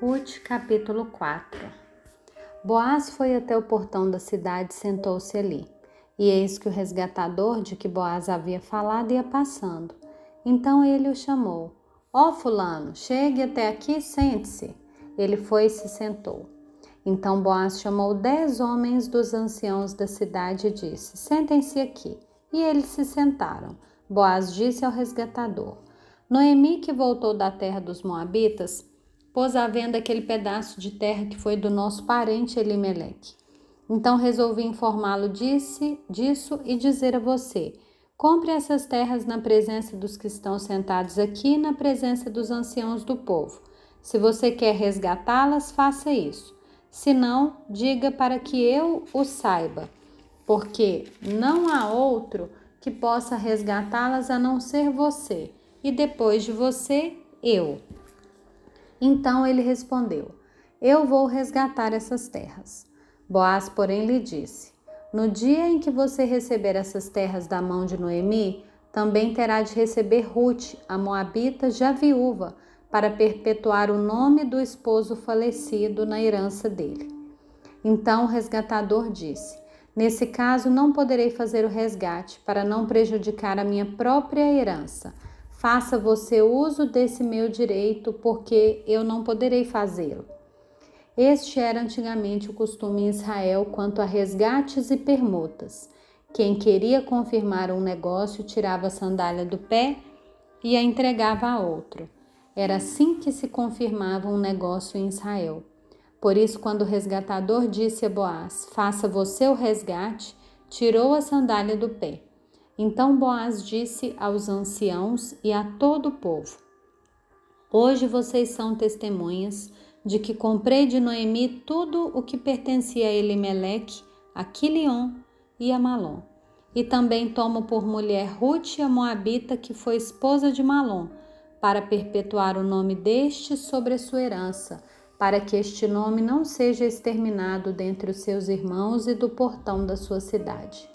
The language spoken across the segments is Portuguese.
Ruth, capítulo 4 Boaz foi até o portão da cidade e sentou-se ali. E eis que o resgatador de que Boaz havia falado ia passando. Então ele o chamou. Ó oh, fulano, chegue até aqui sente-se. Ele foi e se sentou. Então Boaz chamou dez homens dos anciãos da cidade e disse: Sentem-se aqui. E eles se sentaram. Boaz disse ao resgatador: Noemi, que voltou da terra dos Moabitas, pôs à venda aquele pedaço de terra que foi do nosso parente Elimeleque. Então resolvi informá-lo disso e dizer a você: compre essas terras na presença dos que estão sentados aqui, na presença dos anciãos do povo. Se você quer resgatá-las, faça isso. Se não, diga para que eu o saiba, porque não há outro que possa resgatá-las a não ser você, e depois de você, eu. Então ele respondeu: Eu vou resgatar essas terras. Boaz, porém, lhe disse: No dia em que você receber essas terras da mão de Noemi, também terá de receber Ruth, a Moabita, já viúva, para perpetuar o nome do esposo falecido na herança dele. Então o resgatador disse: Nesse caso, não poderei fazer o resgate para não prejudicar a minha própria herança Faça você uso desse meu direito, porque eu não poderei fazê-lo. Este era antigamente o costume em Israel quanto a resgates e permutas. Quem queria confirmar um negócio tirava a sandália do pé e a entregava a outro. Era assim que se confirmava um negócio em Israel. Por isso, quando o resgatador disse a Boaz: Faça você o resgate, tirou a sandália do pé. Então Boaz disse aos anciãos e a todo o povo: Hoje vocês são testemunhas de que comprei de Noemi tudo o que pertencia a Elimeleque, a Quilion e a Malom. E também tomo por mulher Ruth a Moabita, que foi esposa de Malom, para perpetuar o nome deste sobre a sua herança, para que este nome não seja exterminado dentre os seus irmãos e do portão da sua cidade.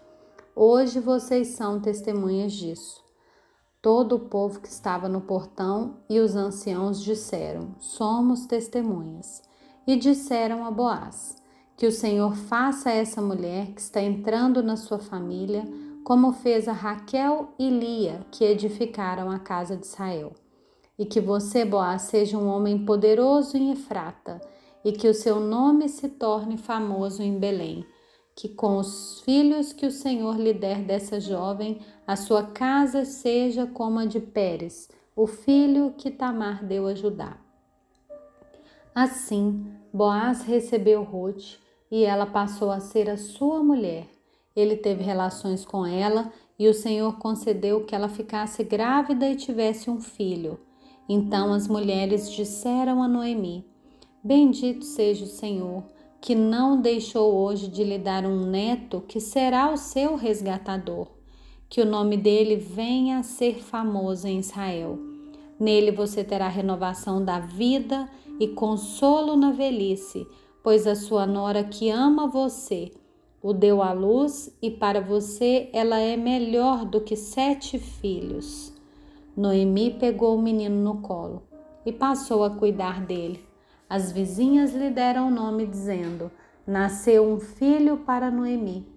Hoje vocês são testemunhas disso. Todo o povo que estava no portão e os anciãos disseram: Somos testemunhas. E disseram a Boaz: Que o Senhor faça a essa mulher que está entrando na sua família, como fez a Raquel e Lia, que edificaram a casa de Israel. E que você, Boaz, seja um homem poderoso em Efrata, e que o seu nome se torne famoso em Belém que com os filhos que o Senhor lhe der dessa jovem, a sua casa seja como a de Pérez, o filho que Tamar deu a Judá. Assim, Boaz recebeu Ruth e ela passou a ser a sua mulher. Ele teve relações com ela e o Senhor concedeu que ela ficasse grávida e tivesse um filho. Então as mulheres disseram a Noemi: Bendito seja o Senhor que não deixou hoje de lhe dar um neto que será o seu resgatador, que o nome dele venha a ser famoso em Israel. Nele você terá renovação da vida e consolo na velhice, pois a sua nora que ama você o deu à luz e para você ela é melhor do que sete filhos. Noemi pegou o menino no colo e passou a cuidar dele. As vizinhas lhe deram o nome, dizendo: Nasceu um filho para Noemi,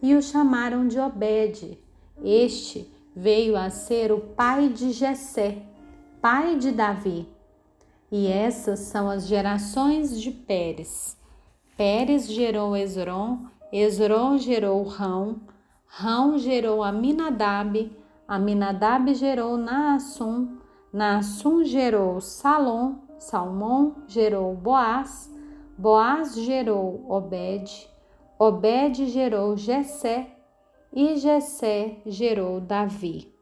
e o chamaram de Obed. Este veio a ser o pai de Jessé, pai de Davi. E essas são as gerações de Pérez. Pérez gerou Esron, Esron gerou Rão, Rão gerou Aminadab, Aminadab gerou Naassum, Naassum gerou Salom, Salmão gerou Boaz, Boaz gerou Obed, Obed gerou Jessé e Jessé gerou Davi.